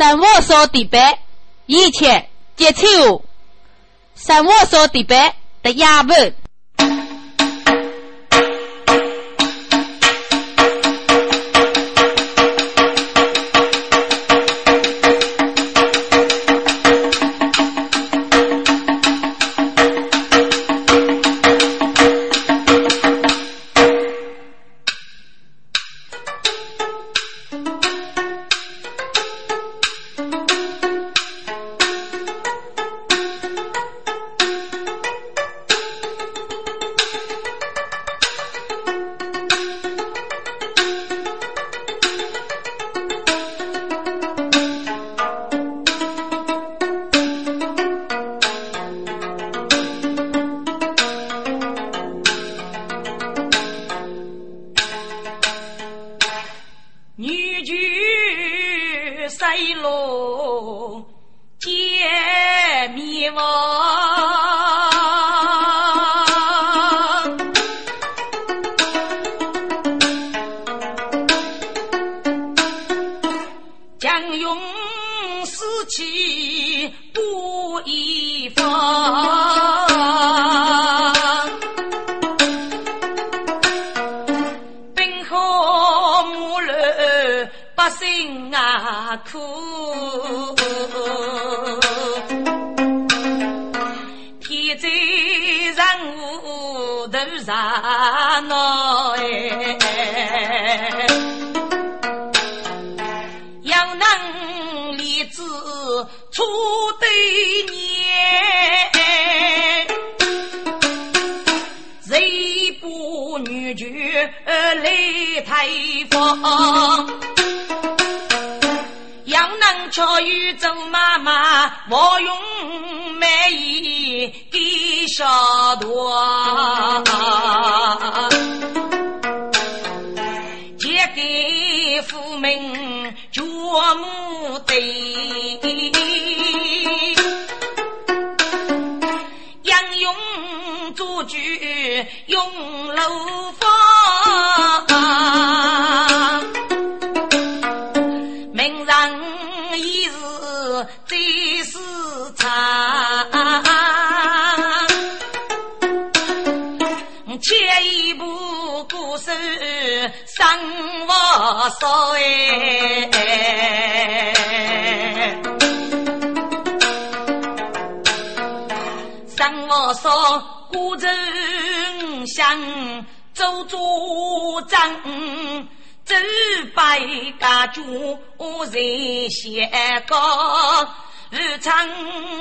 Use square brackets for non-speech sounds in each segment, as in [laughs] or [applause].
三我说的白，以前皆丑三我说的白的亚文。太风，杨能巧遇周妈妈，我用美艺给少多，借给，杨用老。张我嫂哎，张我嫂，古城巷，做主掌，做百家主人，贤高，日长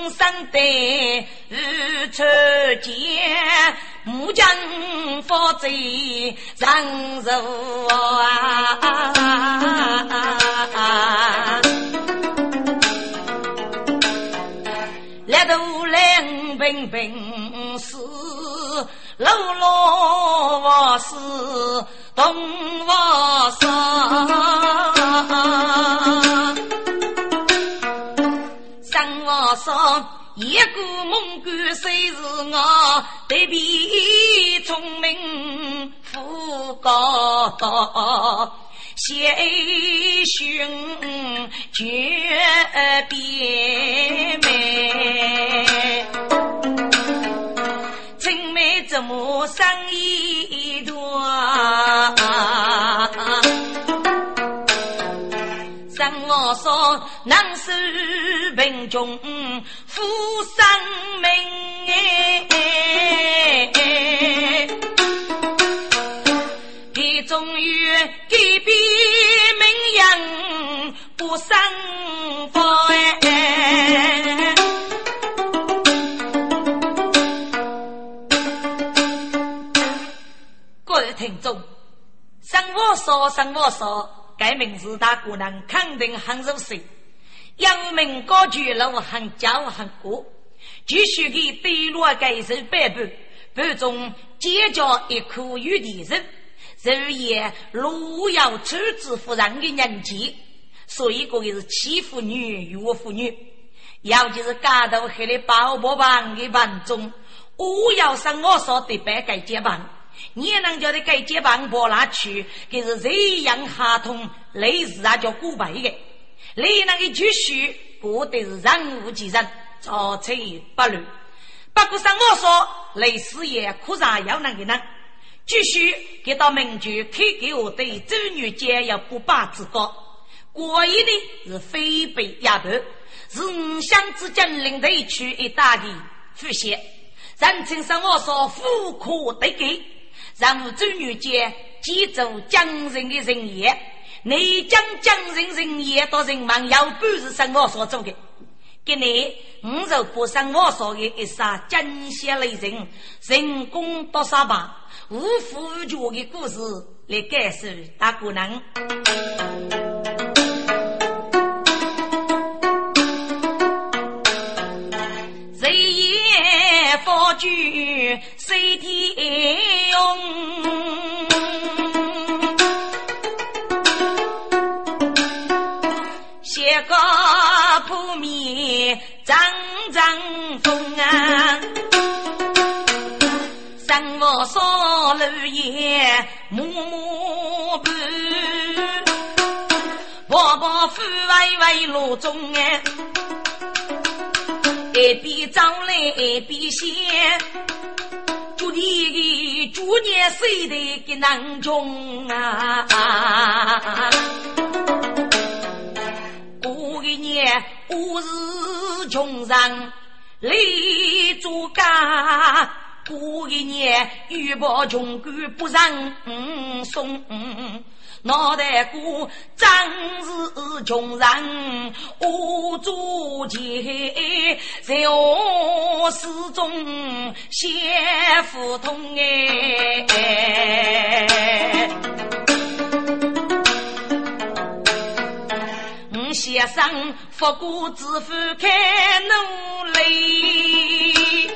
生对日出家。木匠发财人如啊。来都来平平是老老我是东我生，生我生。一个蒙古虽是我？对比聪明富高，谁寻绝别美？真美怎么生意多？生我说。能守贫穷，富生命。你终于改变命运，不生福。各位听众，生我说，生我说。该名字大姑娘肯定很入神。杨门高举老汉骄很过，继续给被路盖手背部，背中结交一苦玉帝人，如也路遥出自夫人的人气，所以个也是欺负女弱妇女，尤其是街头黑的包包房的房中，我要是我说的不盖结伴。你也能叫他该结伴拨拉去，给是这样哈同，类似啊叫古白的。你那个继续过得是人无其人，造车不乱。不过上我说，雷师爷可啥要那个呢？继续给到民居开给我对周女杰要不把之高，过一的是非北丫头，是五乡之间领队区一大的副县，人称上我说富可得给，让周女杰记住江人的人业。你将江人人也到人忙，要不是生我所做的，给你五十不生我所的一杀惊险雷人，人工多少吧？无负无绝的故事来感受大姑娘。谁也佛具谁天婆婆夫为为路中哎，一边走来一边想，祝你祝年岁的个难中啊。我是穷人，立做家。过一年遇破穷鬼不认送，脑袋瓜真是穷人。我做钱在我始终先不通哎。先生，不顾自负开努力，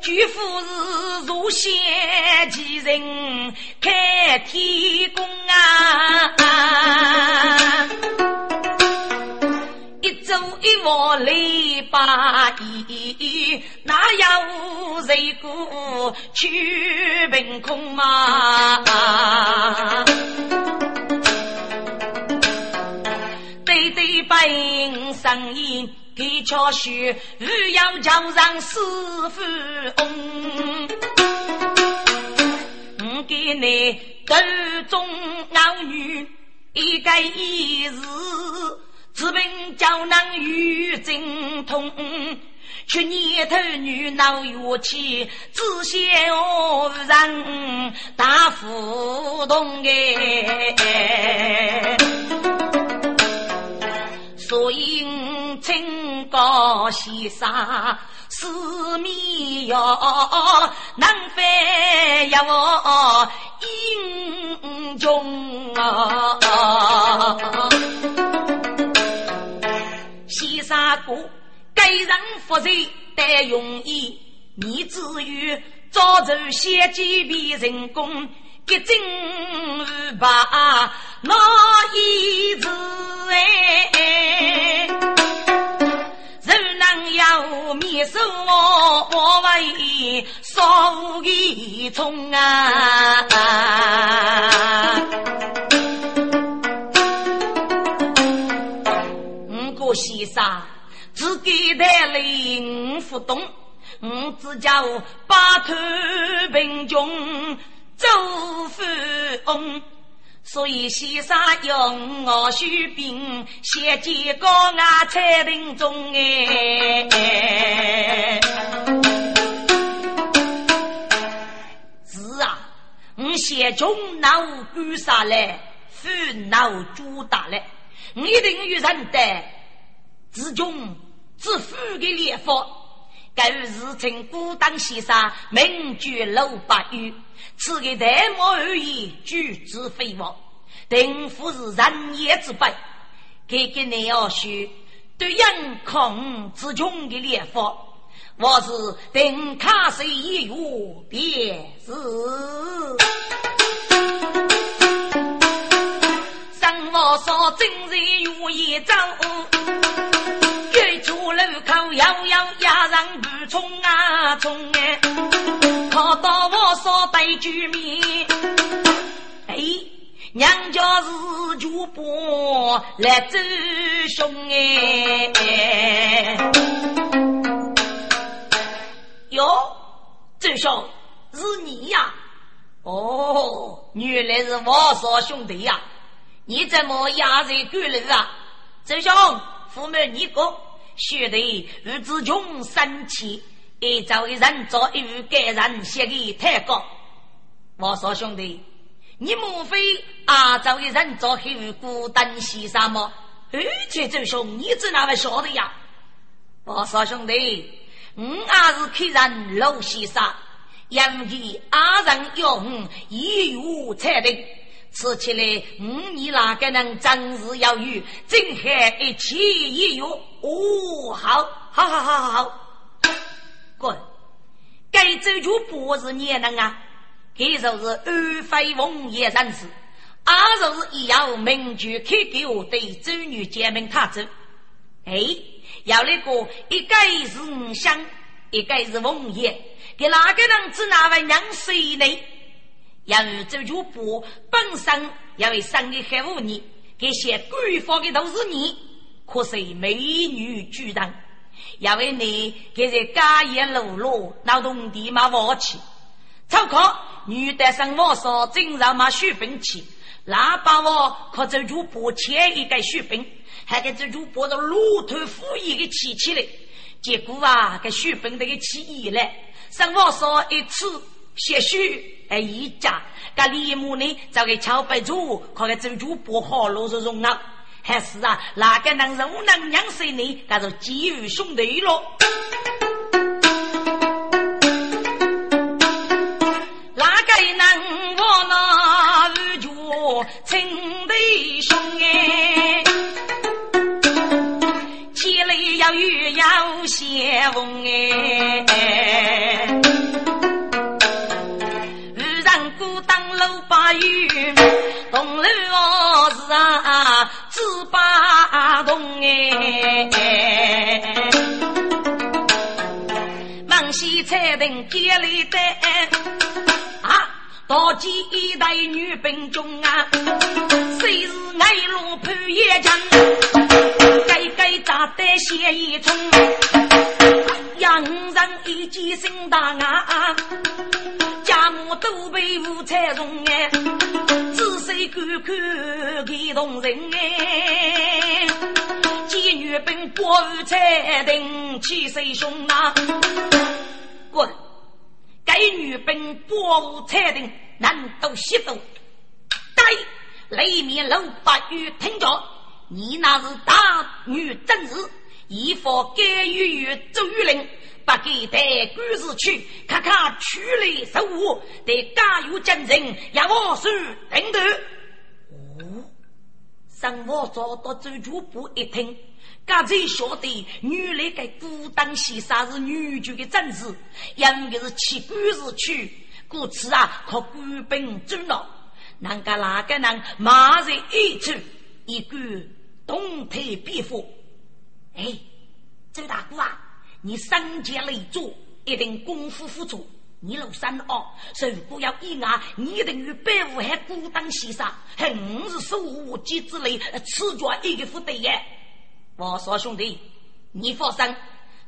举夫是如仙奇人开天宫啊！一走一往累把衣，哪有谁顾去凭空嘛？本生意给巧书，欲要叫上师傅翁。我给你斗中傲女一个一日，只凭叫能与精通。去年头女闹乐器，只羡我人大富动哎。所以清高先生四面要能飞呀我英雄啊！先生哥，该人负责得容易，你至于早走先机比人工。一真把那一字哎，人能要面手我我为少一重啊！五个先生只给带来五不懂，我只叫八头贫穷。周富翁，所以先生用我许兵，先见高雅彩亭中哎。是啊，我先从脑干上来，副脑猪大来，我一定有人得自穷自富的烈火。该日称孤当先生，名居楼八玉，此个代毛而已，举止飞毛，定夫是人也之辈。给给你要许对阳空之穷的烈火，我是定卡谁一月便是。生活说真人如一张。路口摇摇压人不冲啊冲哎，跑到我所对居民，哎，娘家是主播来走凶哎，哟，周兄是你呀？哦，原来是王少兄弟呀！你怎么压在沟里啊？周兄，父母你哥，兄弟日子穷生气，一朝一人做一户，该人写给太高。我说兄弟。你莫非阿周一人做黑户孤单西山吗？而且周兄，你怎哪会晓得呀？我说兄弟，我阿是客人老西山，因为阿人要我一月才定，吃起来五你那个人真是要有？正还一起一月哦，好，好好好好好，滚！该走就不是你能啊？这就是安徽凤爷人士，二就是以要名句开给我对周女结门他走。哎，要那个一个是五香，一个是凤爷，给哪个人知哪位娘谁呢？要周主播本身要为生的害妇女，给些官方的都是你，可是美女居人，要为你给这家业落落，劳动地嘛忘去。超考女的生活少，经常买血兵器，那把我靠这主播切一个血兵，还给这主播的骆驼副一个起起来，结果啊，给血兵这个起义了，生活少一次血血哎一家，这李母呢就给敲白主，靠给这主播好罗是容啊，还是啊，哪个能容能养谁呢？那就基于兄弟了。亲弟兄哎，千里要遇要相逢哎，雨，东路我是啊只把东哎，忙西彩灯接里的。大几一代女兵中啊，谁是爱罗潘叶强？该该扎得血一冲，洋人一记心大啊，家母都被五彩中哎，仔细看看给动人哎，见女兵过五彩灯，气势凶啊，滚！该女兵波无彩定，难道吸毒？该雷面楼八语听着，你那是大女真子，一佛该予于周玉林，不给带官司去，看看取来受物，得加油精神，让我手等等。哦，上我找到周主簿一听。刚才晓得，原来该孤单先生是女婿的正子，因为是去官事去，故此啊，靠官兵追恼。人家哪个人马上一出一个动态变化？哎，周大哥啊，你身兼累作，一定功夫付出。你老三哦，如果要意外，你等于百无还孤单西山，还五是手无机之类，此状一个副对耶。我说兄弟，你放心，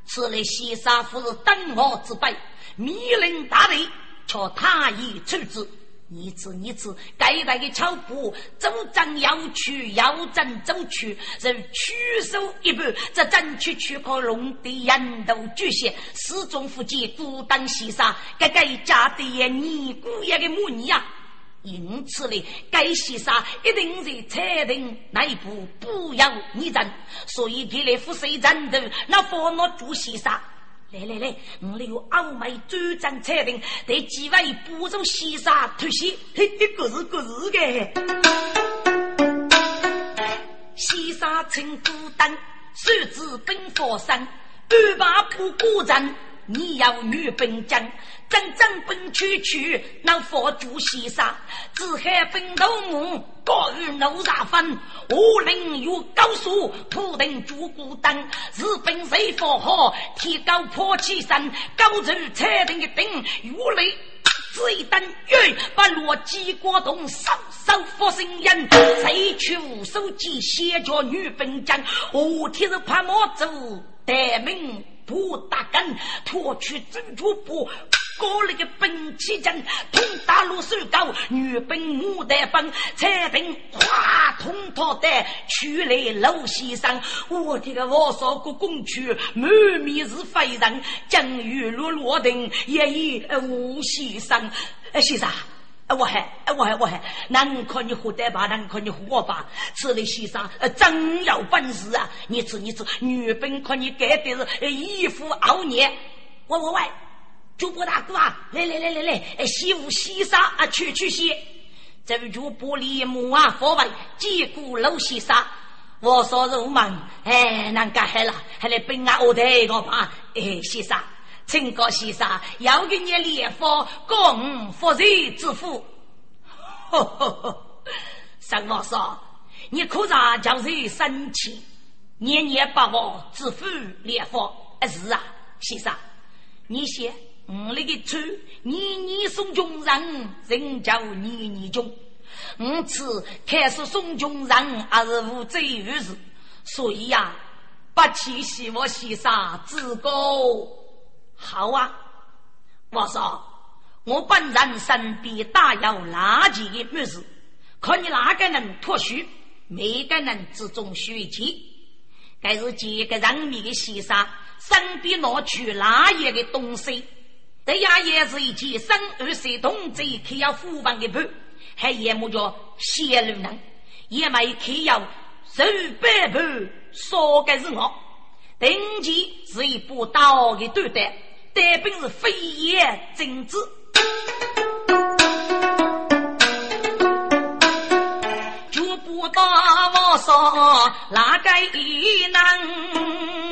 此类西沙夫是等我之辈，密令大雷，却他已处置。你知你知，该代的巧布，周章要去，要争走去，人屈手一步，这争取去可龙的人头巨蟹，始终不见孤单西沙，该该家的尼姑爷的母女呀。因此呢，该西沙一定是裁定那一步不要你争，所以给来副水战斗，那放我做西沙。来来来，我们有傲美主张裁定，得几位部众西沙突袭，嘿，个是个是的。西沙成孤单，手指奔佛山，二把不孤战。你要女兵将，真正奔去去，那佛祖西沙，只海奔头目，高于怒杀分，武林有高手，土定主孤单，日本谁佛好，提高破气山，高处彩定一顶，如雷只一等月，把罗鸡国洞手手佛声音，谁去无手机写着女兵将，我天是怕么走，得名不打根，脱去珍珠布。过了个本气阵，通大路手高，女兵牡丹帮，彩灯哗通套的，去来楼西上。我的个王少国公区，满面是飞人，江雨落落定，也已无西上。哎，先生，我还，我还，我还，难看你活得吧？难看你活吧？此类先生，真有本事啊！你吃，你吃，女兵看你干的是一副傲孽。喂喂喂！主播大哥啊，来来来来来，洗屋洗沙啊，去去洗。这位主播里木啊，佛位几股老洗沙，我说肉忙，哎，难干海了，还来本俺我的个吧？哎，洗沙，请高先生，要给你列佛供福瑞之福。呵呵呵，三王说，你可咋叫人生气？年年把我之福列佛，是啊，先生，你先。我那个出年年送穷人，人叫年年穷。我此开始送穷人，还是无罪于事。所以呀，不去希望先生自个好啊。我说，我本人身边大有垃圾的本事，看你哪个能脱虚，每个人之中学习。该是几个人民的先生身边拿去哪一个东西？这样也是一件生二岁同志可要虎房的盘，还也没叫泄露人，也没可要手背盘，说的是我。定期是一把刀的对待，带兵是飞檐政治。就不大王说哪个能？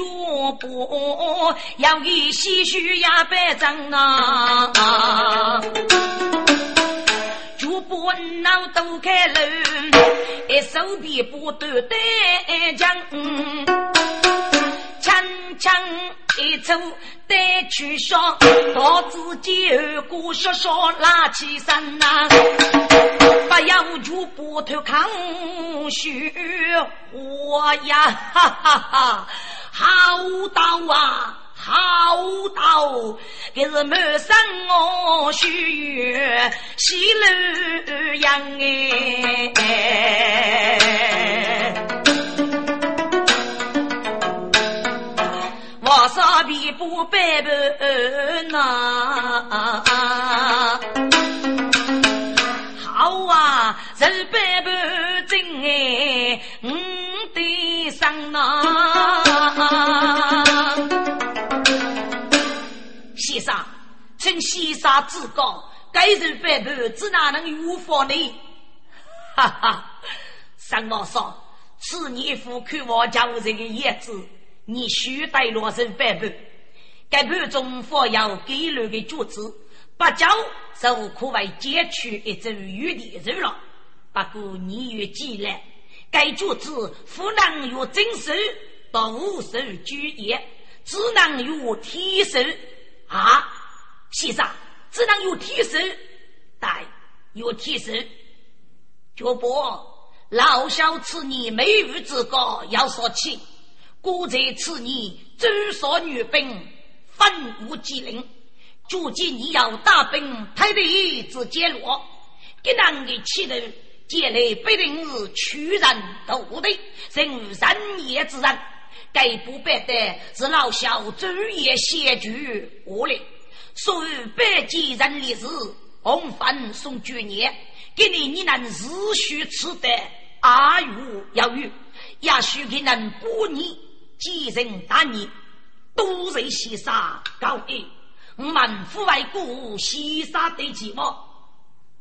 脚步，要给唏嘘呀百张啊！脚步脑都开路，一手臂不断带枪，枪枪一抽。带去烧，到自己后果小小拉起身呐，不要就不头扛血火呀，哈哈哈！好刀啊，好刀，这是满身我血月喜乐洋哎。多少皮不白白呐？好啊，肉白白真哎，我的生呐！先生，请先生指教，该肉白白怎哪能有法呢？哈哈，三王说，此年夫看我家务这个叶子。你须带罗生版本，该盘中放有给路的竹子，不久就可为解去一只鱼的肉了。不过你有记来，该竹子不能用真手到无手举业，只能用铁手啊！先生，只能用铁手，对，用铁手。脚步，老小此年没有之高，要说起。故在此年，周少女兵分无机灵，逐渐你要大兵太敌之揭落，给人的气头，将来必定是屈人斗敌，成人也之人。该不白的是老小昼夜写句我嘞，所有百几人烈士，红粉送军年，给你你能日续吃得阿谀要语，也许给能补你。几人打你，都是西沙高义。我们父外故西沙的寂寞，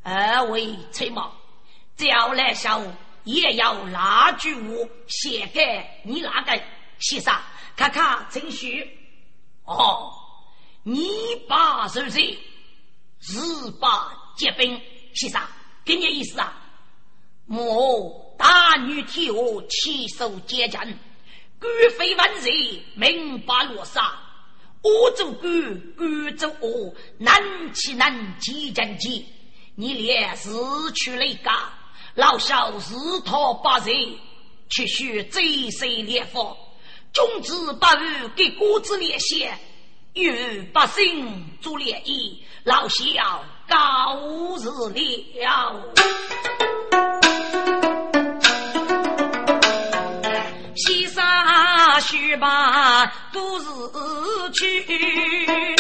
二位催马，叫来小也要那句话写给你那个西沙看看程序。哦，你把是谁？日把结冰，先生，给你意思啊？我大女天下，起手接阵，官非万岁，明白落沙。我做官，官做我，难起难急真急。你连日去雷家，老小日讨八人，却需贼谁烈火？君子不与给国子列先，与百姓做联谊，老小高日了。须把都是去，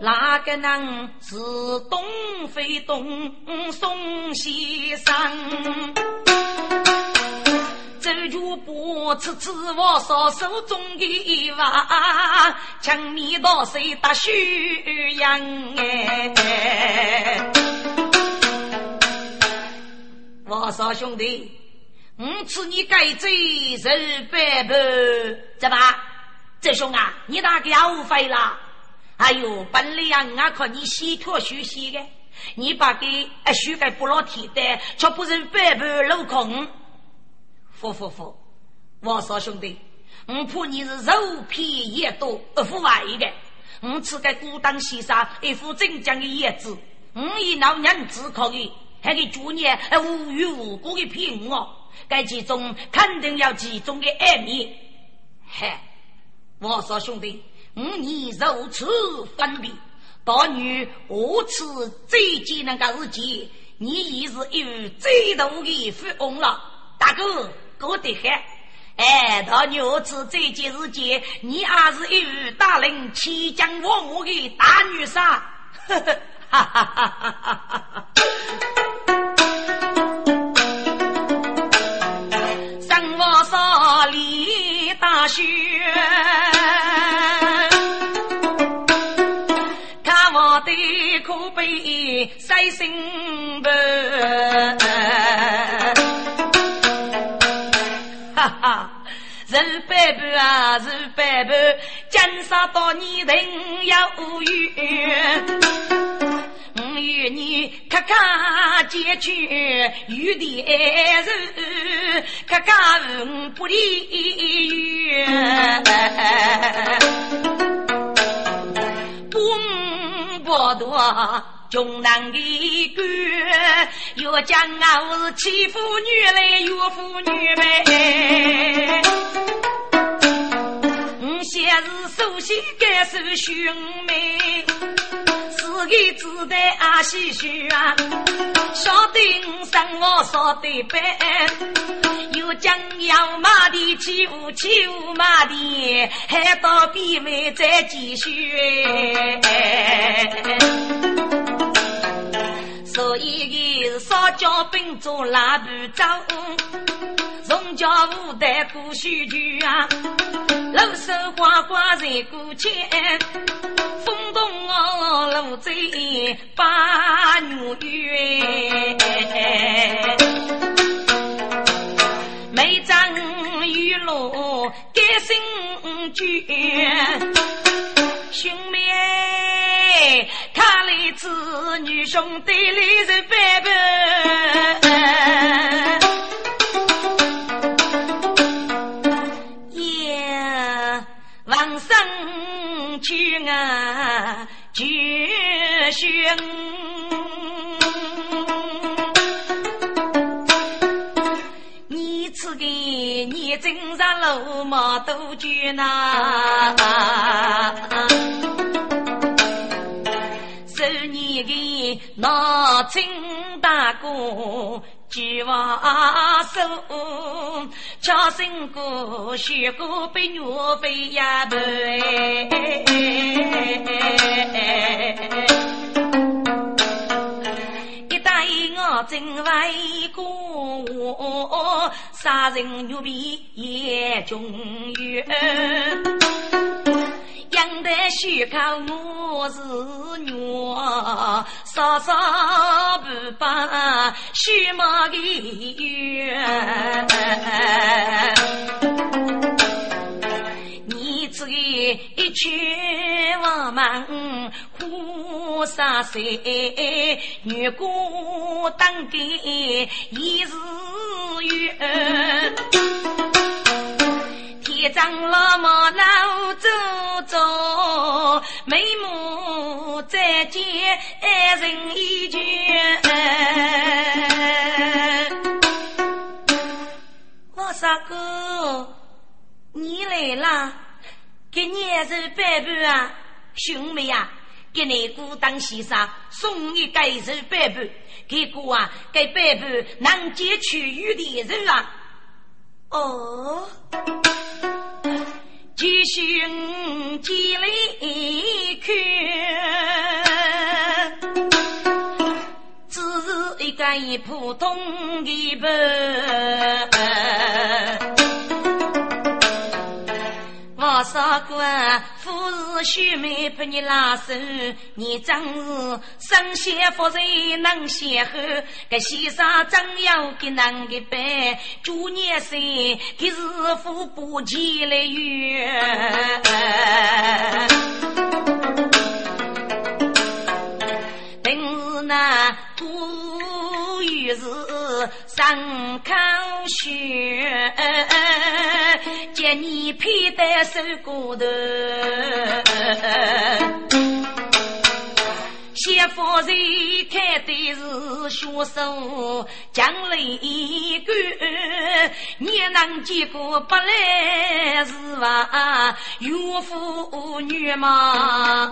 哪个能是东非东送西山？走脚步，次次我少手中的一碗，抢米到谁打虚阳哎！我说兄弟，我吃你改罪人百倍，怎么？这兄啊，你那个要废了？哎呦，本来呀，我看你洗脱休息的，你把给哎修改不老提的，却不认百倍镂空。服服服！王少兄弟，我怕你是肉皮也多不腐坏的。我吃个孤单先生一副镇江的叶子，我一老娘子可以，还给主孽无缘无故的骗我。该其中肯定要其中的暗面。嘿，我说兄弟，我你如此分别，大女何此最艰难的日子，你已是有最大的富翁了，大哥。过得很，哎，到牛子这件事情，你还是一位大人齐将我我的大女婿，哈哈哈哈哈哈！雪，看我的可悲三心门。哈哈，人百般啊，人百般，今生到你人要无缘。与你看看结局，有的爱人，看看不离缘。不不多。穷男的官，又讲我是欺负女来岳父女呗。我先是首先感受兄妹，自个自带阿西须啊，晓得我生活少得办，又讲要马的欺负欺负马的，还到边外再继续。所以个是少交兵做拉部长，从家五代过须臾啊，露手花花在过肩，风动哦路在八月，每张雨露改新卷，兄妹。看来子女兄弟来人拜拜，啊，绝学。你此个你真上路马多绝呐。那金大哥举瓦手，敲声鼓，学过被岳飞压败。一代我真为国，杀人牛皮也中原。养得虚口，我是女，稍稍不把虚貌的冤。你这一去我们苦沙水，女姑当给一日月。天长老毛老走走，眉目再见爱人已倦。我三哥，你来啦？给年寿百般啊，兄妹啊，给你姑当先生送你盖寿百般，给姑啊，给百般能接取玉的人啊。哦，即使我进来看，只是一个一普通的布，我说过。是须眉陪你拉手，你真是神仙福人能邂逅。这先生真要给男的办，祝年生给 [laughs] 日夫不见来缘。等是那古语是上康学。见你佩戴手骨头，谢夫人看的是学手将来一个，你能结果不来是吧？岳父女嘛，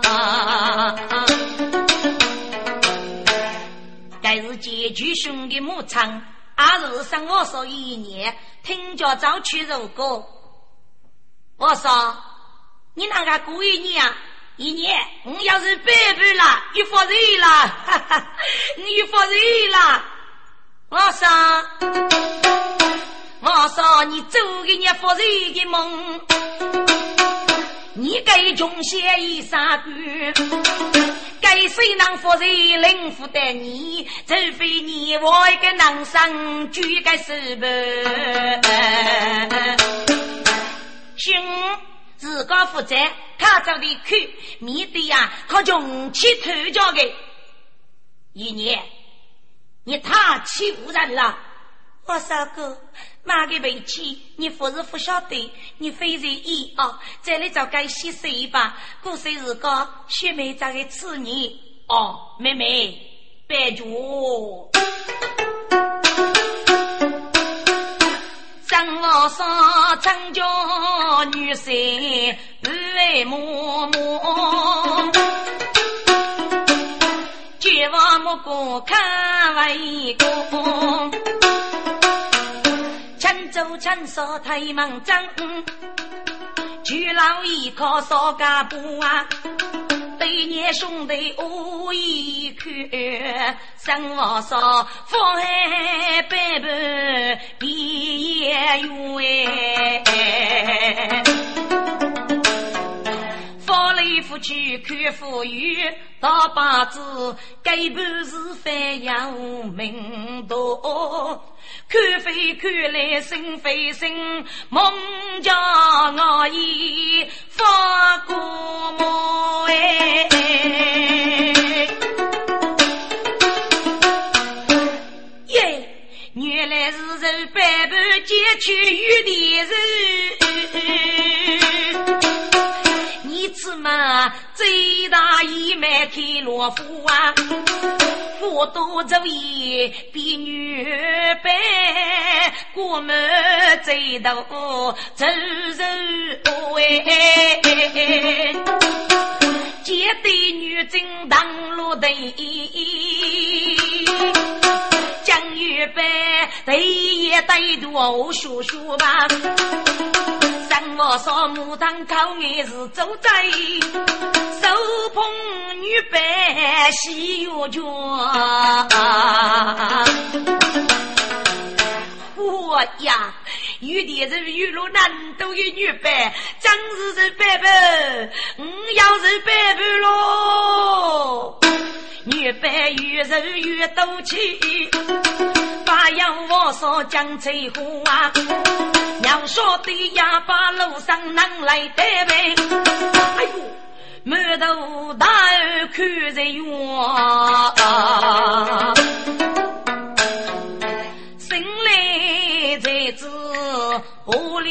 该是结局兄弟牧场，二是生我说一年，听着早去如歌。我说，你那个过一年，一年我要是百倍了，你发财了，哈哈，你发财了。我说，我说你做给你发财的梦，你给穷些一三个，谁能发财能负担你？除非你我一个男生举个手吧。兄，自个负责，他走的去，面对呀，靠穷气头家的。一年，你太欺负人了。我三哥，妈个脾气，你不是不晓得，你非在意啊！再来找该洗水吧。过生日个，学妹找个吃你。哦，妹妹，别住。生我上成家女婿来默默，绝望目光看为公，轻舟轻扫太忙张，举老一靠少家步啊。对年兄弟我一看，生我说风海百般比也远，翻来覆去看富裕，大把子根本是反阳明多。看飞看来心飞心，梦叫我已发过梦哎。耶，原来是人百般劫取玉的人，你怎么最大义满天罗浮啊？我多做一比女白，过门最多走走哎，见对女真当路的，江玉白对也对多说说吧。生我说牡丹高也是走在，手捧女白喜月卷。我呀，有的是玉露难都有女白，真是是白白，我要是白白喽。越白越肉越多气，把羊我说讲翠花，娘说的呀，把路上能来得呗。哎呦，满头大耳看着远，心里在知何里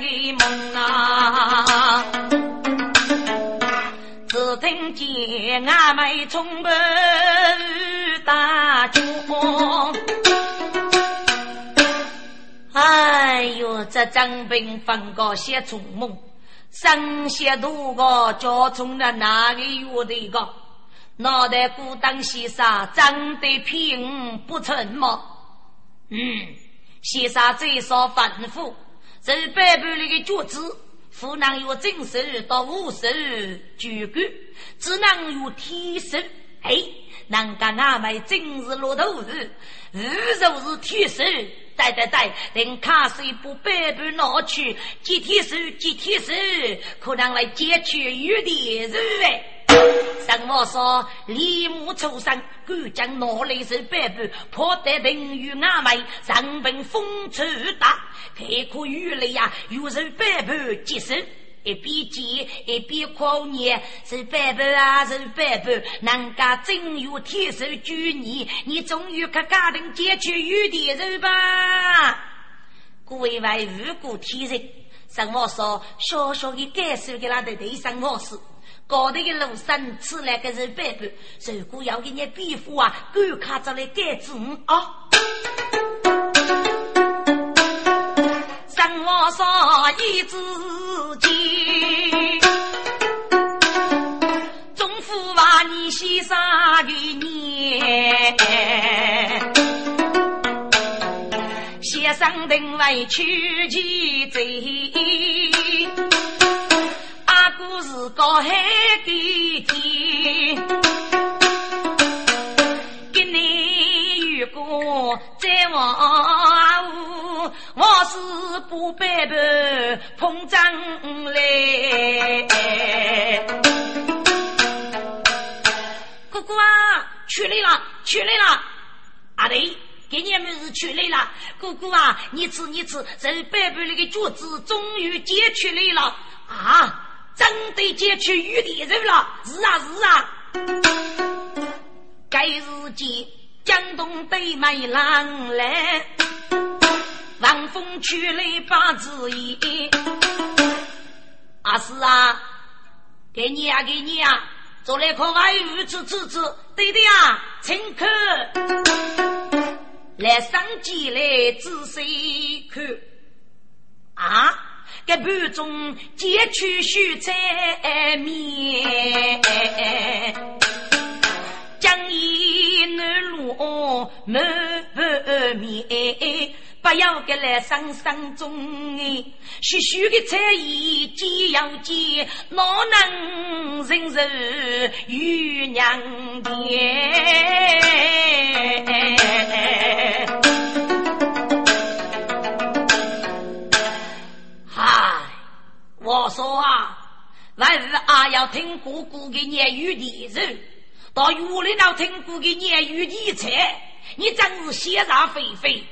的梦啊。只听见阿妹冲门大叫，哎呦，这张兵放个些重梦，生些多个叫从了哪里月的个？脑袋孤单先生长得平不成吗？嗯，先生最少吩咐，是背叛那个脚子。不能有正手到五十举个，只能有天神。哎，能干阿妹真是落头子，无就是天神。对对对，等卡水不背叛拿去，接天手接天手，可能来解决有点肉哎。上我说，立木出生，敢将拿来是百步，破得平与阿妹，上本风吹大，开阔雨雷呀，又是百步接受，一边接一边狂念，是百步啊，是百步，人家真有天手救你，你终于可家庭解决有点肉吧？各位为无辜天人，上我说，小小的感受给他的对上我是。高头的路上吃来个是白布，如果要给你皮肤啊，赶卡着来改子啊！上我上一支箭，中府把你先生的年，先生定为取其罪。阿哥是高海的天，跟你如果再往后，我是不白头碰张来。哥哥啊，出来了，出来了！阿弟，给你们是出来了。哥哥啊，你吃你吃，这白白那个橘子终于结出来了啊！真的解去玉帝人了，是啊是啊。该日间江东对麦郎来，晚风去来把子言。啊是啊，给你啊给你啊，做了颗外语吃吃吃，对的呀，请客。来上街来仔细看啊。这盘中截取蔬菜面，将一南路满面，不要给来上上中哎，许许的菜意既要见，哪能忍受与娘爹？我说啊，还是啊要听姑姑的言语的人，到院里头听姑的言语的菜，你真是血煞飞飞。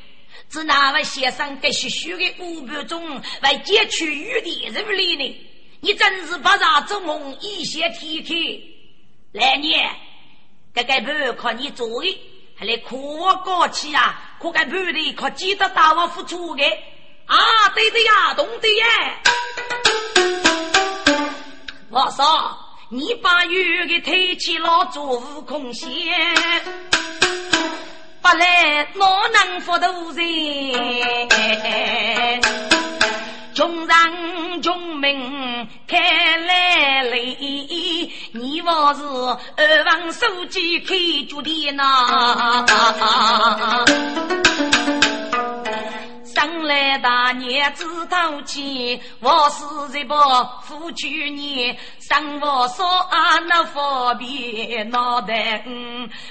只那位先生给许许的五百中来解去玉的人里呢？你真是不让做梦一些天开。来年，这个盘靠你做的，还来夸我过去啊！可该盘的靠记得大王付出的啊！对的呀，懂的耶。我说，你把玉给推起了做悟空仙，不来哪能服渡人？穷人穷命开来累，你我是二房书记开脚的呐。生来大年子头前，我是一把富去年，生我说啊那方便脑袋，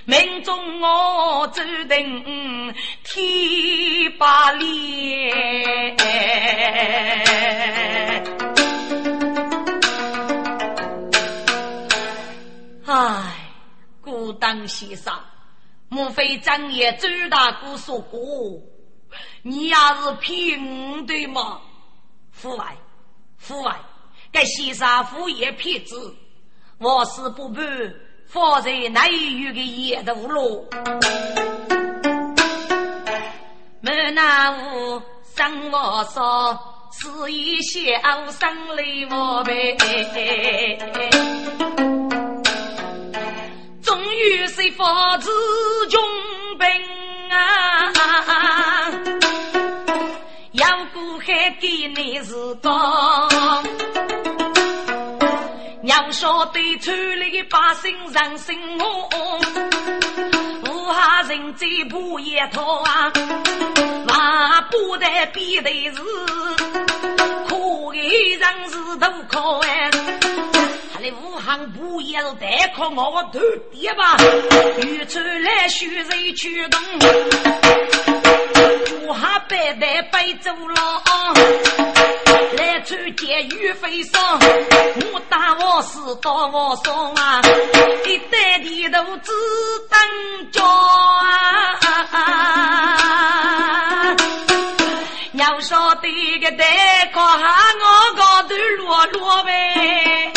命中我注定天把脸。唉，孤单先生，莫非张爷周大哥说过，你也是骗对吗？父外，父外，该先生父也骗子，我是不怕放在内狱的野毒喽。没那无生我说。是一小生泪我悲，终于是发自穷兵你是讲，要晓得村里百姓人心我。他人在不一套啊，万不得比的是可给人是都可哎，他的武行不也是带靠我头爹吧？遇出来虚人驱动，我还白带白走了。来出监狱飞上，我打我死打我伤啊！一袋地头子等着啊！要晓得个代考下我高头落落呗，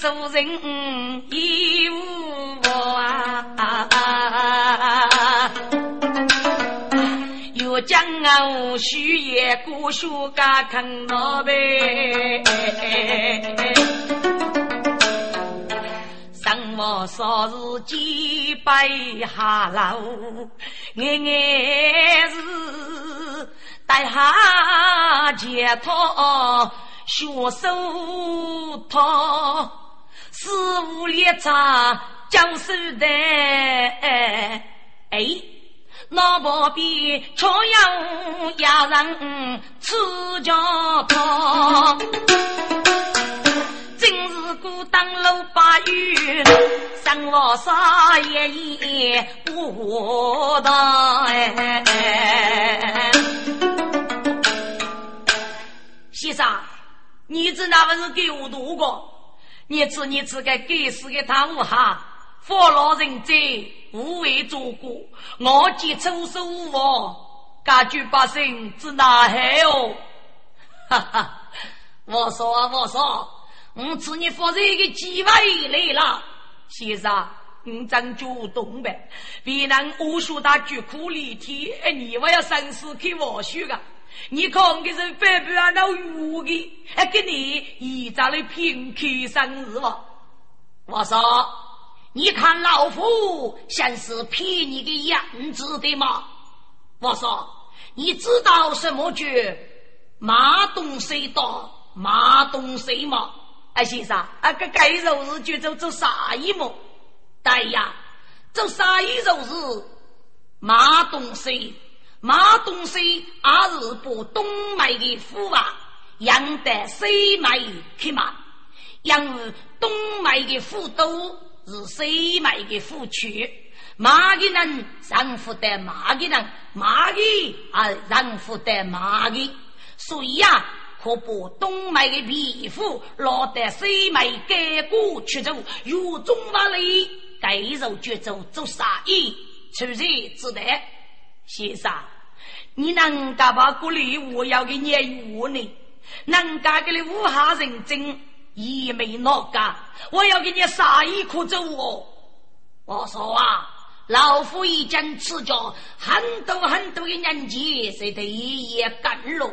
见熟人义无啊！有将我许也过学家看老呗，生活少是几百下楼，眼眼是带下解脱学手套，四五列车讲手的哎。老婆比朝阳压人吃脚汤，今日孤单路八月，生活啥也也不当哎。先生，你这那不是给我读过？你知你知个该死的贪污哈！佛老人在，无为做过，我既出手无望，家居百姓只哪害哦？哈哈，我说啊，我说，我赐你发这个机会来了，先生，你真主动呗？别人无数大巨苦力体，你我要生死去我学个，你看个是白不啊那鱼的，还给你一张的平口生日吧？我说。你看老夫像是骗你的样子的吗？我说，你知道什么叫马东谁到马东谁吗？哎，先生，啊个该肉日就做做啥一么？对呀，做啥一肉日马东谁？马东谁也是把东麦的父啊养得西麦去嘛？因为东麦的父都。是谁买的福气？马的人让福得马的人，马的啊让福得马的，所以呀，可把东买的皮肤落得西买改过去走，有中法力，改肉绝走做啥意？出人之得，先生，你能干把鼓励我要给你我呢？能干给你武下认真。一没哪个，我要给你杀一颗走哦！我说啊，老夫已经持着很多很多的年纪，谁得一夜干了？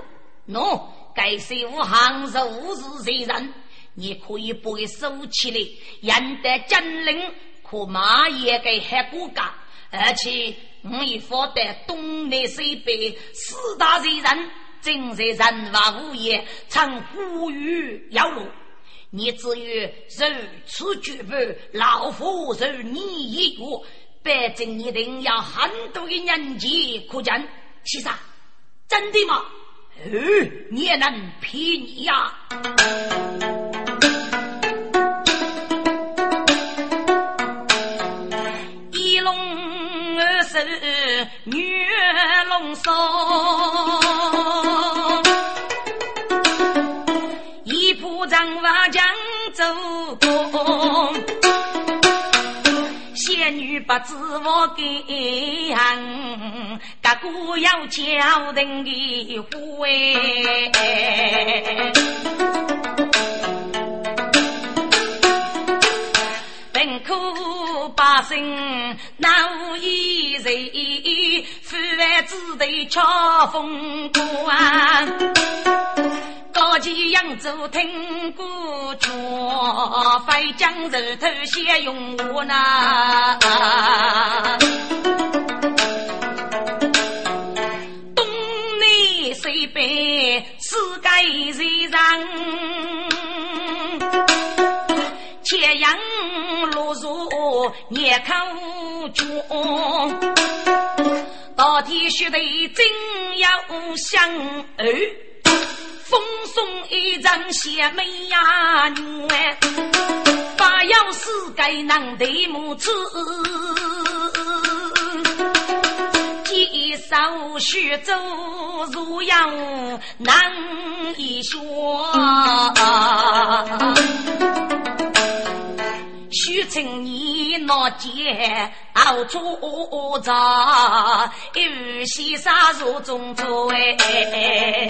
喏，该是武行如是谁人？你可以不会收起来，赢得金陵，可马也给黑骨干，而且我已获得东南西北四大罪人，正在人法无业，曾呼吁摇落。你至于如此举步，老夫受你一个，百姓一定要很多的年纪可见。其实，真的吗？哦，你也能骗你呀？一二蛇女龙双，一仆在。上瓦江走过，仙女不知我给行，哥哥要叫人的回。本可百姓难以人，父爱只得巧风光。高级扬州听过劝，飞将日头先用我那。东南西北四界人，斜阳落日夜看军，到底须得真要相爱。风送一张邪门呀女，把钥匙给男的母子。几手徐州如样难以说。许成你那姐熬出茶，有西沙如中州哎。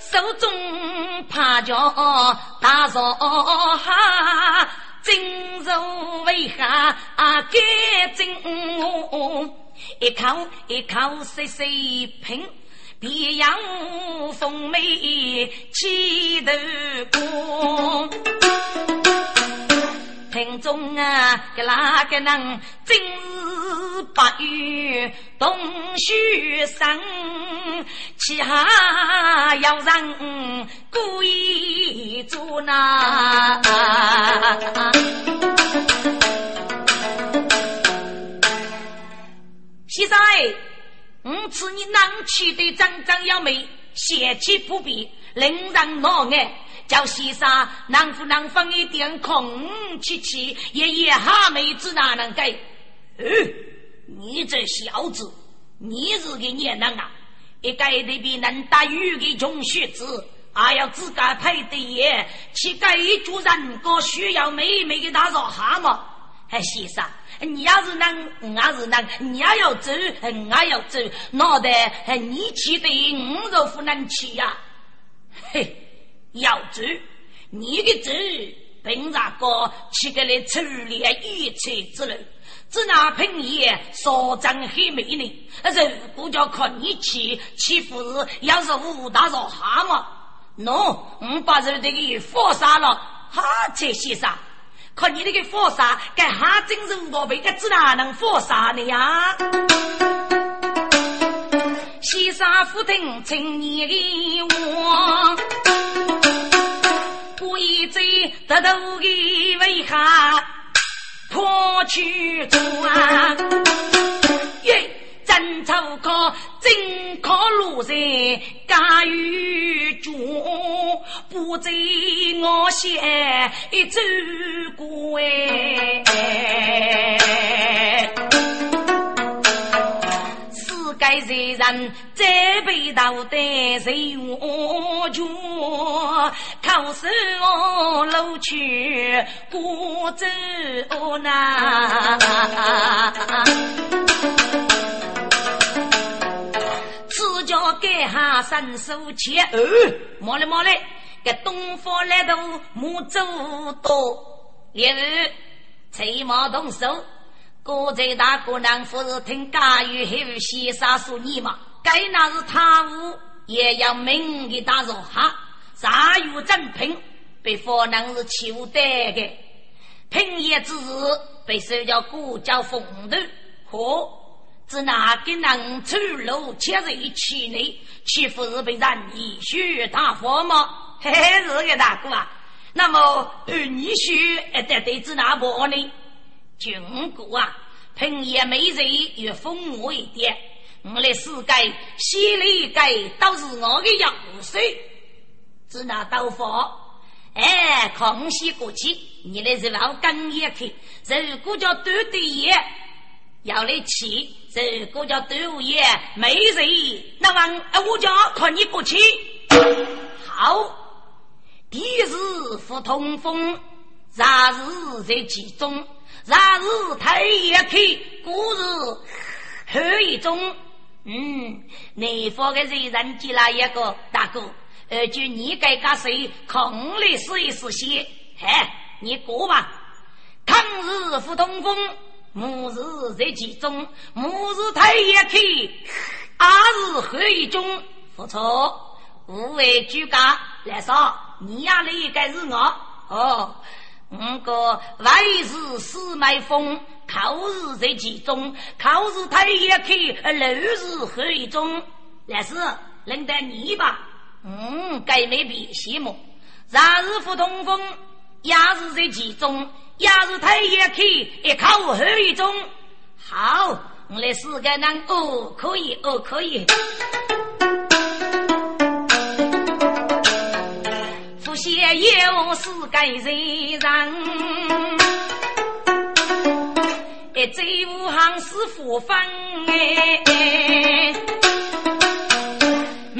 手中帕脚大扫哈，真如为哈干净一口一口细细品，别样风味气头光。听中啊，个哪个能今日八月冬雪生，其他要人故意做那。先生，我此你能气的张张要美，邪气不比，令人恼爱。叫先生，能不能放一点空气气？爷爷哈妹子哪能给？嗯，你这小子，你是个孽人啊！一个得比能打鱼的穷学子，还要自个配的爷，去给一族人个需要妹妹的大少蛤蟆。哎，先生，你要是能，我是能，你要要走，我要走，脑袋你去的，我若不能去呀？嘿。要走，你的走，凭啥个去给你处理一切之类？只拿凭爷少张黑美呢？如果叫靠你去，岂不是要是武大少蛤蟆？喏，我把这这个佛杀了，哈这先生，看你那个佛杀，该哈真是我辈个只哪能佛杀呢呀？西沙福听请你的话，不一在得头的为下破去砖，耶！真出可真可路在家与住，不在我先一走过哎。该谁人再被道德谁我权？靠是我路去不走难。此叫改下伸手切，哦，莫来莫来，给东方来头木走多，烈日吹毛动手。国贼大姑娘不是听家语后先生说你嘛？该那是贪污，也要命的打扰哈。啥有正品，被佛能是求得的，品也只是被受叫国家风头。可只哪个能出路，切在一起呢？岂不是被人以血大佛吗？[laughs] 嘿嘿，是个大哥啊。那么二你血得得知哪波呢？军国啊，平也没人越丰我一点。我的世界西里界都是我的要水，只拿刀锋。哎，康熙过去，你的日老更也去。如果叫多对爷要来去，如果叫多爷没人，那么我就要看你不去。好，第日复通风日日在其中日日太阳开，故日黑一中。嗯，南方的人人进来一个大哥，呃，就你该个谁空里试一试先，嘿，你过吧。抗日复通风，暮日在其中，暮日太阳开，二日黑一中，不错，无畏居家来说。你呀，那个是我哦。五个外日四麦风，考日在其中，考日太阳开，六日黑中。那是轮到你吧？嗯，该没比羡慕。日日不通风，夜日在其中，夜日太阳开，一考黑中。好，我来四个人哦，可以哦，可以。也有是个人人，一走五行是福分哎，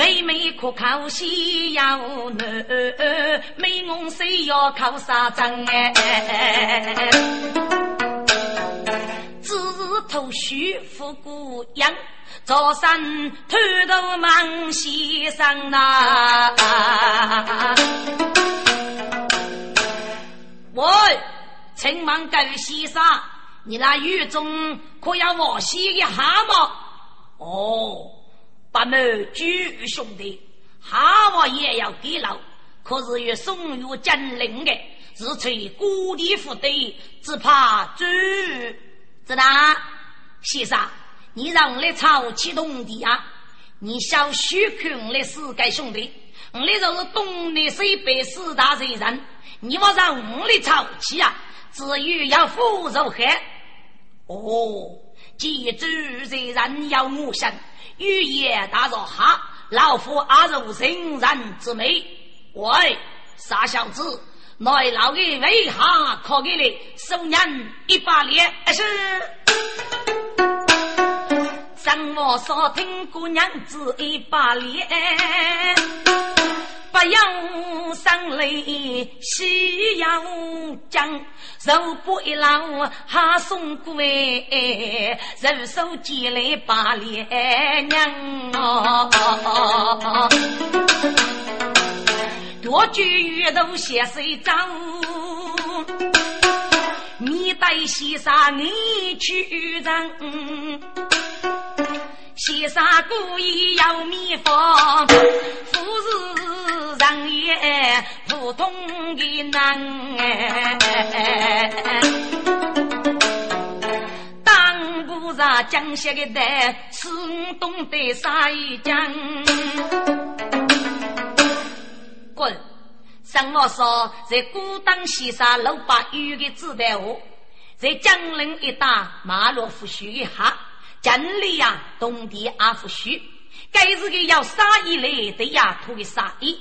妹妹可靠西要男，美梦谁要靠啥针哎？只头须富姑娘。早上偷头忙先生呐，喂，请问各位先生，你那狱中可要我洗一下吗？哦，不瞒举兄弟，哈我也要给了，可是与宋玉金陵的，是吹孤地府的，只怕走，知道？先生。你让我来抄启动地啊！你小许可我来四个兄弟，我来就是东南西北四大贼人，你莫让我来抄起啊！至于要付肉黑，哦，记住罪人要我生，语言大若哈，老夫阿如人人之美。喂，傻小子，来老爷为哈可给你送人一把脸是。让我少听姑娘子一把脸，不要生泪喜要讲，肉不一老哈送归，人，手接来把脸娘哦，多句鱼头写谁脏？你带西沙你去扔。先生故意要秘方，不是人也普通的难哎。当不上江西的蛋，是懂得啥一讲？滚！上我说，在孤当西沙六百余的子弹下，在江陵一带马路扶修一下。真理呀，东地阿福须，该是个要杀一类的呀，土个杀一。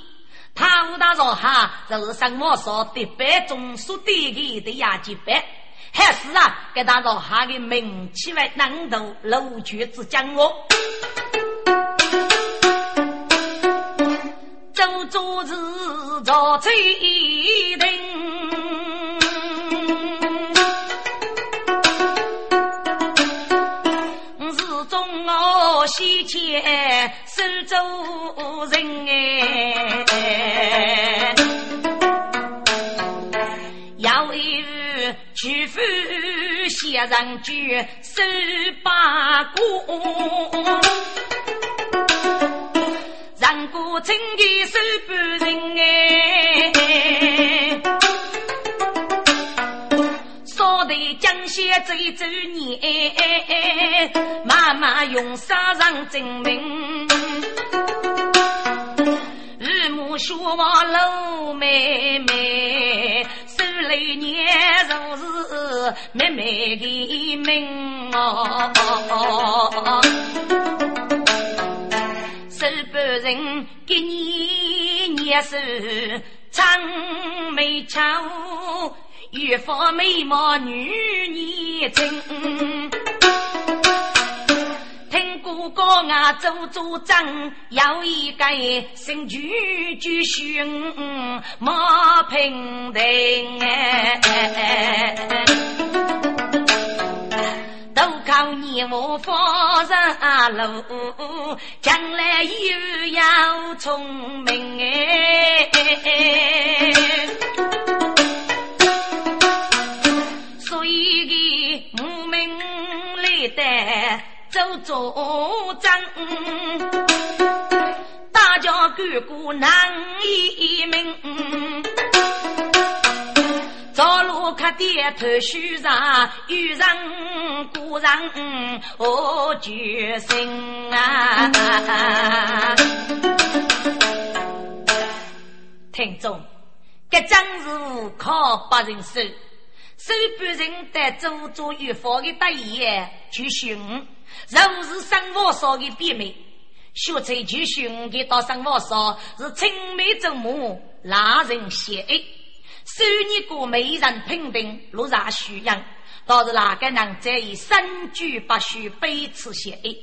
他武大说哈，这是什么说的白中所得的的呀，几白，还是啊，给他说哈的名气为南都，楼绝之将哦。[coughs] 周周日做最定。我西迁苏州人哎，要一日去赴县上去收八股，让过真的收半人哎，得江西走走年。妈妈用沙上证明，日暮雪望楼妹妹，手里捏如是妹妹的命哦。手半人给你捏手，长眉俏，越发美貌女年轻。哥哥啊周组长要一个新举举训马平定哎，都靠你我发上路，将来又要聪明哎。来的周组长，大家干过难一命。朝路客点头虚上，遇上故人我决心啊！听众，这张是靠八人手，手半人得做做预防的大爷去寻，若是生活少的比妹，学才去寻给到生活少是青梅竹马，拉人嫌爱。十年过，没人评定，落上虚阳，倒是哪个能在以三句八许背刺写爱？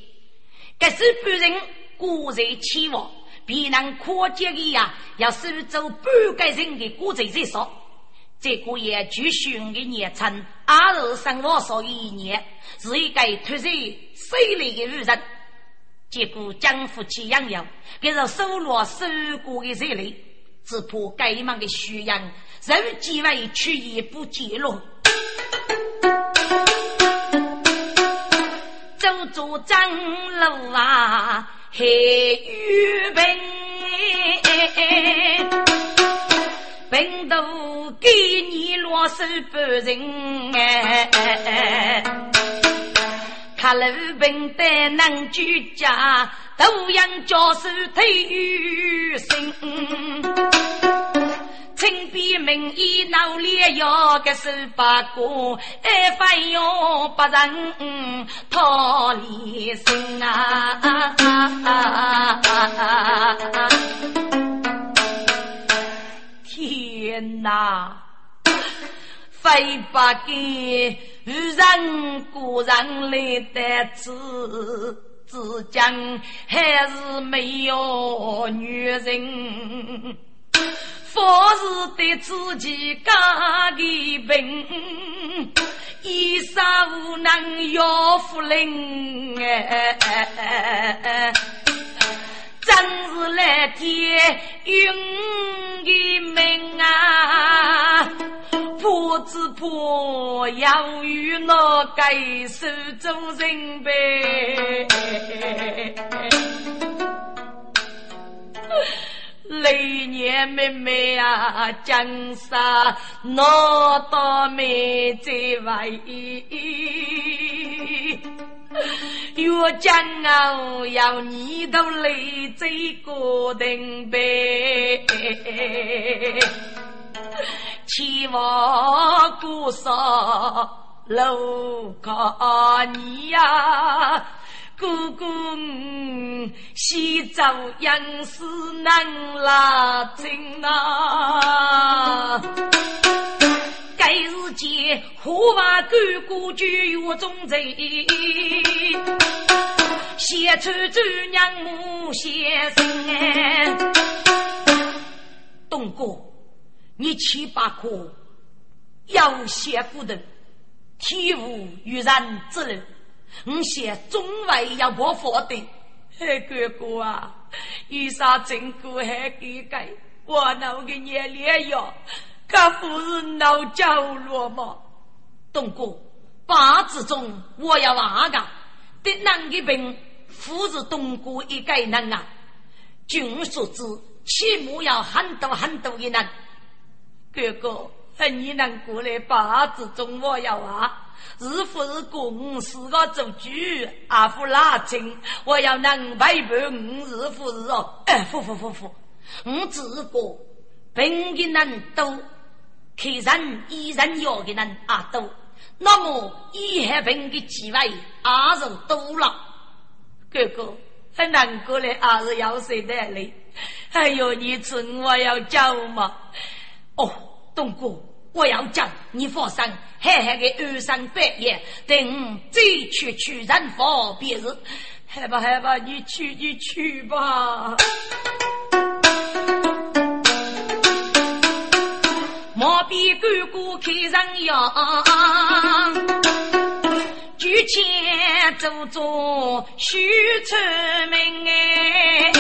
这是别人孤在期望，别人可见的呀，要收走半个人的孤在最少。这个也继续的年成，二十生活少一年，是一个突然犀利的女人。结果江夫妻养养，给是收罗收过的热泪，只怕该忙的虚阳。人几位去也不记录，走走张路啊，黑雨奔，奔到给你落手不人哎，他路奔得能居家，都养教授退于心。青笔名义闹烈要个十八个，哎，翻哟不人逃离身啊！天哪，非把给人故人来得子，只讲还是没有女人。佛是对自己家的病，一生无能要夫人哎，真是来天运的命啊！婆子婆要与那该手做人呗。来年妹妹啊，江山拿到没在位，越江啊要你都来这个定呗，期望过少路靠你呀。哥哥，西走杨氏难拉近呐，该日间何话哥哥就有忠贞，先出主娘母先生。东哥，你七八颗要写古人，体无与人之人。我写中外要破佛的，嘿哥哥啊，遇上真苦还给改，我那个年龄哟，可不是闹角落吗？东哥，八字中我要哪个？得男的病，父子东哥一个人啊。据我所知，起码要很多很多的人。哥哥，你能过来八字中我要啊？是不是公是个做主，阿夫拉亲，我要能陪伴五是不是哦？哎，夫夫夫夫，我只过病的人多，客人医人要的人也多，那么医害病的机会也是多了。哥哥，很难过的还是要谁的嘞？哎呦，你存我要叫嘛？哦，东哥。我要讲，你放心，海海的二三半夜，等我再去取人佛别日，害怕害怕，你去你去吧。莫比哥哥开上阳，举钱做做许出名哎，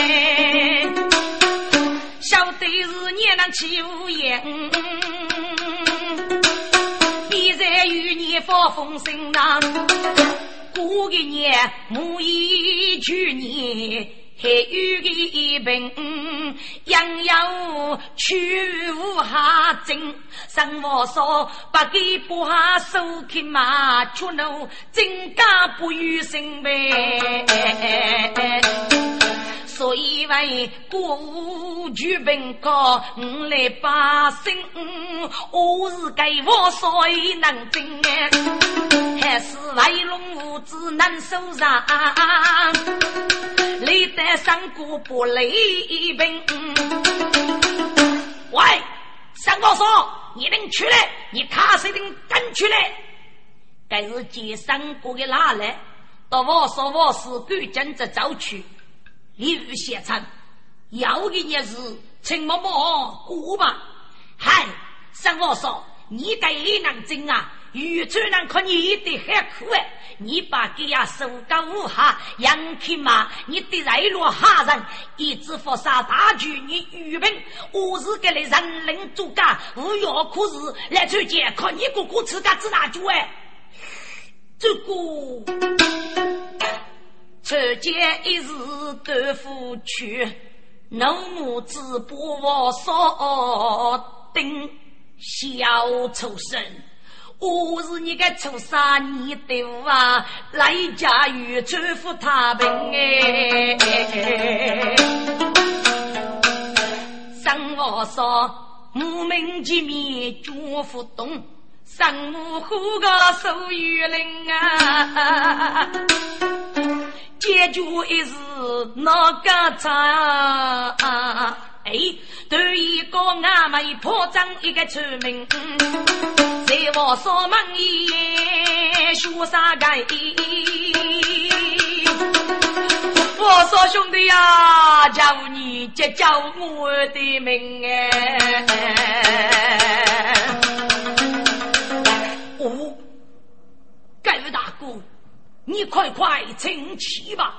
晓得是你能欺负人，必然与你发疯心呐。过个年，母一去年，还有个一病，养有去无下症。生活说不给不下手开马，出怒真家不与心呗。所以为国务举本高，五来百姓，我是给我谁能争？还是为龙无子难收场，累得三姑不累病。喂，三哥说你能出来，你卡谁能跟出来？该是接三姑的哪来？到我说我是赶紧着走去。礼遇现场，要给你是陈嬷嬷过吧？嗨，三我说，你该里能争啊？渔村人看你一得很苦哎，你把给呀手高五下，杨开嘛，你得来落下人，一直佛杀大举，你愚笨，我是给你人人做干，无药可治来出见，看你哥哥吃个子哪句哎？这个。初见一日豆腐去，农母子不我所定。小畜生，我是你个畜生，你对啊，来家与祝福他平哎。生我说，我们见面祝福东，生母护个守玉林啊。解决一事那个差，哎，对一个阿妹破绽一个出名，在我锁门里说啥个？我说兄弟呀，叫你接叫我的名哎！哦，盖大哥。你快快请起吧！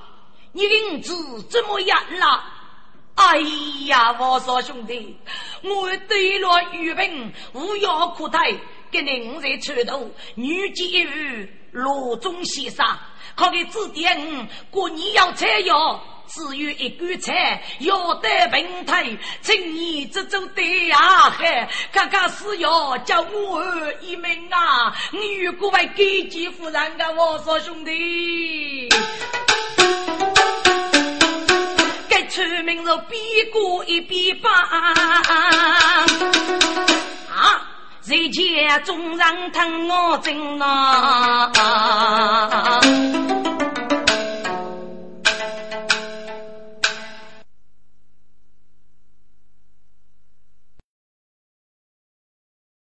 你银子怎么样了？哎呀，我说兄弟，我对了玉兵无药可退，给您在出头，女妓一语，罗中先生，可给指点过年要采药。只有一锅菜，要得平台，请你这种对呀，嘿，看看是要叫我一命啊！你如果为给几夫人的，我说兄弟，出名了，比过一比八啊！谁家众人疼我真啊？